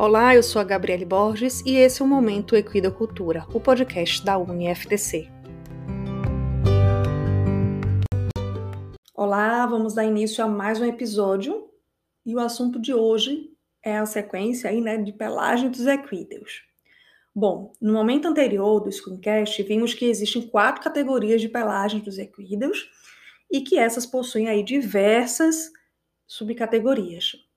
Olá, eu sou a Gabriele Borges e esse é o Momento Equidocultura, o podcast da UniFTC. Olá, vamos dar início a mais um episódio e o assunto de hoje é a sequência aí, né, de pelagem dos equídeos. Bom, no momento anterior do Screencast, vimos que existem quatro categorias de pelagem dos equídeos e que essas possuem aí diversas subcategorias.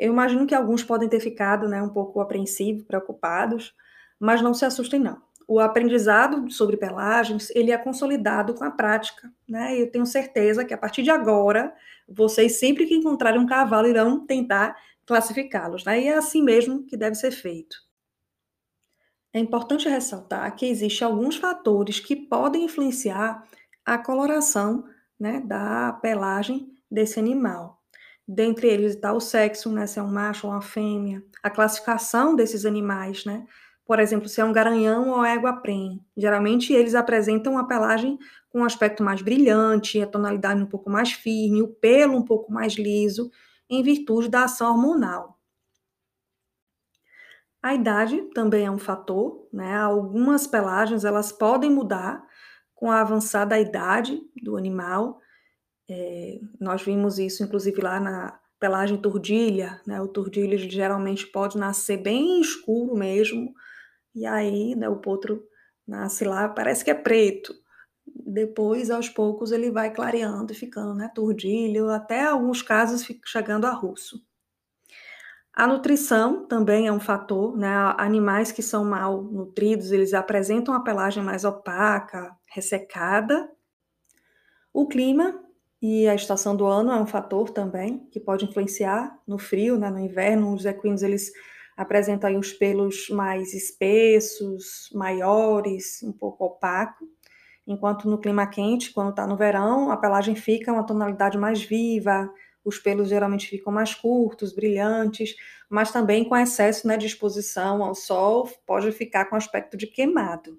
Eu imagino que alguns podem ter ficado né, um pouco apreensivos, preocupados, mas não se assustem não. O aprendizado sobre pelagens, ele é consolidado com a prática, né? Eu tenho certeza que a partir de agora, vocês sempre que encontrarem um cavalo irão tentar classificá-los, né? E é assim mesmo que deve ser feito. É importante ressaltar que existem alguns fatores que podem influenciar a coloração né, da pelagem desse animal. Dentre eles está o sexo, né, se é um macho ou uma fêmea, a classificação desses animais, né? Por exemplo, se é um garanhão ou égua prenhe. Geralmente eles apresentam uma pelagem com um aspecto mais brilhante, a tonalidade um pouco mais firme, o pelo um pouco mais liso, em virtude da ação hormonal. A idade também é um fator, né? Algumas pelagens elas podem mudar com a avançada idade do animal. É, nós vimos isso, inclusive, lá na pelagem turdilha, né? O turdilha geralmente pode nascer bem escuro mesmo, e aí né, o potro nasce lá, parece que é preto. Depois, aos poucos, ele vai clareando e ficando né, turdilho, até alguns casos chegando a russo. A nutrição também é um fator, né? Animais que são mal nutridos, eles apresentam a pelagem mais opaca, ressecada. O clima e a estação do ano é um fator também que pode influenciar no frio, né? No inverno, os equinos eles apresentam os pelos mais espessos, maiores, um pouco opaco, enquanto no clima quente, quando está no verão, a pelagem fica uma tonalidade mais viva, os pelos geralmente ficam mais curtos, brilhantes, mas também com excesso né, de exposição ao sol, pode ficar com aspecto de queimado.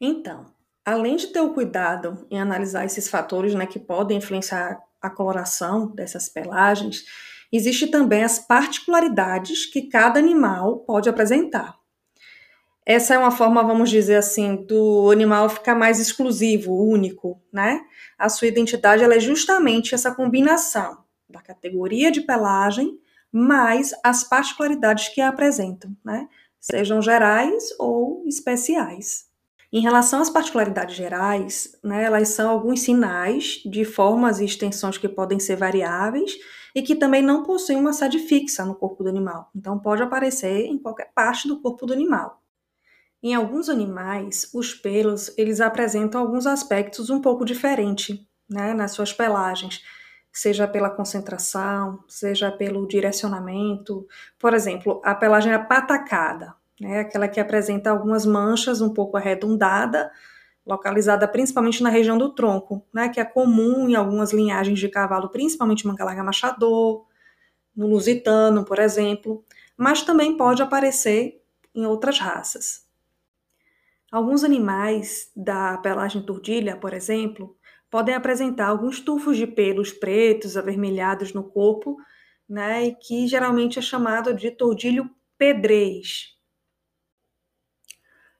Então, além de ter o cuidado em analisar esses fatores né, que podem influenciar a coloração dessas pelagens, existe também as particularidades que cada animal pode apresentar. Essa é uma forma, vamos dizer assim, do animal ficar mais exclusivo, único, né? A sua identidade é justamente essa combinação da categoria de pelagem, mais as particularidades que a apresentam, né? Sejam gerais ou especiais. Em relação às particularidades gerais, né, elas são alguns sinais de formas e extensões que podem ser variáveis e que também não possuem uma sede fixa no corpo do animal. Então, pode aparecer em qualquer parte do corpo do animal. Em alguns animais, os pelos eles apresentam alguns aspectos um pouco diferentes né, nas suas pelagens seja pela concentração, seja pelo direcionamento. Por exemplo, a pelagem apatacada, né, aquela que apresenta algumas manchas um pouco arredondada, localizada principalmente na região do tronco, né, que é comum em algumas linhagens de cavalo, principalmente manga larga machador, no lusitano, por exemplo, mas também pode aparecer em outras raças. Alguns animais da pelagem turdilha, por exemplo, podem apresentar alguns tufos de pelos pretos, avermelhados no corpo, né, e que geralmente é chamado de tordilho pedrez.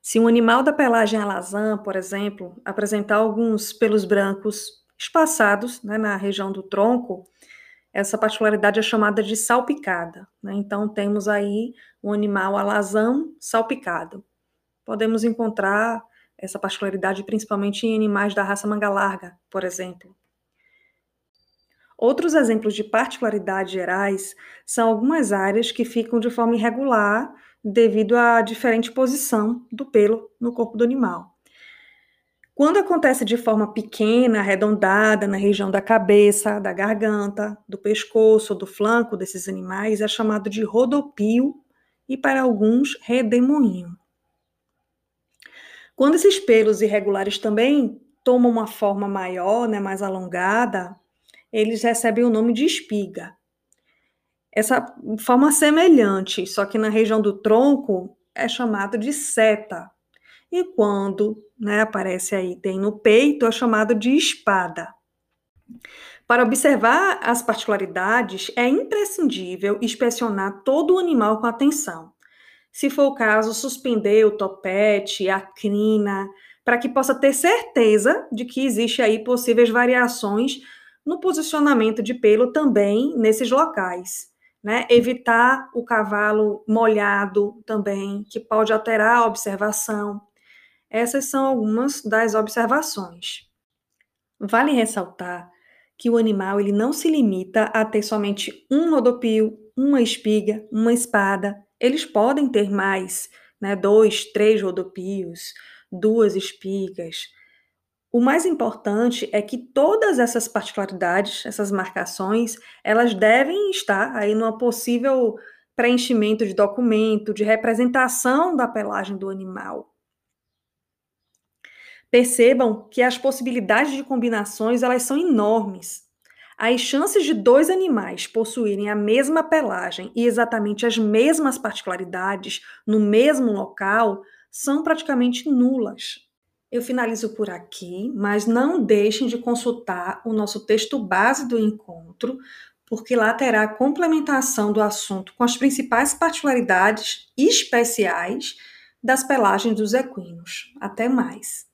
Se um animal da pelagem alazã, por exemplo, apresentar alguns pelos brancos espaçados né, na região do tronco, essa particularidade é chamada de salpicada. Né? Então, temos aí um animal alazão salpicado. Podemos encontrar essa particularidade principalmente em animais da raça manga larga, por exemplo. Outros exemplos de particularidades gerais são algumas áreas que ficam de forma irregular devido à diferente posição do pelo no corpo do animal. Quando acontece de forma pequena, arredondada, na região da cabeça, da garganta, do pescoço, do flanco desses animais, é chamado de rodopio e, para alguns, redemoinho. Quando esses pelos irregulares também tomam uma forma maior, né, mais alongada, eles recebem o nome de espiga. Essa forma semelhante, só que na região do tronco, é chamado de seta. E quando né, aparece aí, tem no peito, é chamado de espada. Para observar as particularidades, é imprescindível inspecionar todo o animal com atenção se for o caso, suspender o topete, a crina, para que possa ter certeza de que existe aí possíveis variações no posicionamento de pelo também nesses locais. Né? Evitar o cavalo molhado também, que pode alterar a observação. Essas são algumas das observações. Vale ressaltar que o animal ele não se limita a ter somente um rodopio, uma espiga, uma espada. Eles podem ter mais, né, dois, três rodopios, duas espigas. O mais importante é que todas essas particularidades, essas marcações, elas devem estar aí numa possível preenchimento de documento, de representação da pelagem do animal. Percebam que as possibilidades de combinações elas são enormes. As chances de dois animais possuírem a mesma pelagem e exatamente as mesmas particularidades no mesmo local são praticamente nulas. Eu finalizo por aqui, mas não deixem de consultar o nosso texto base do encontro, porque lá terá complementação do assunto com as principais particularidades especiais das pelagens dos equinos. Até mais!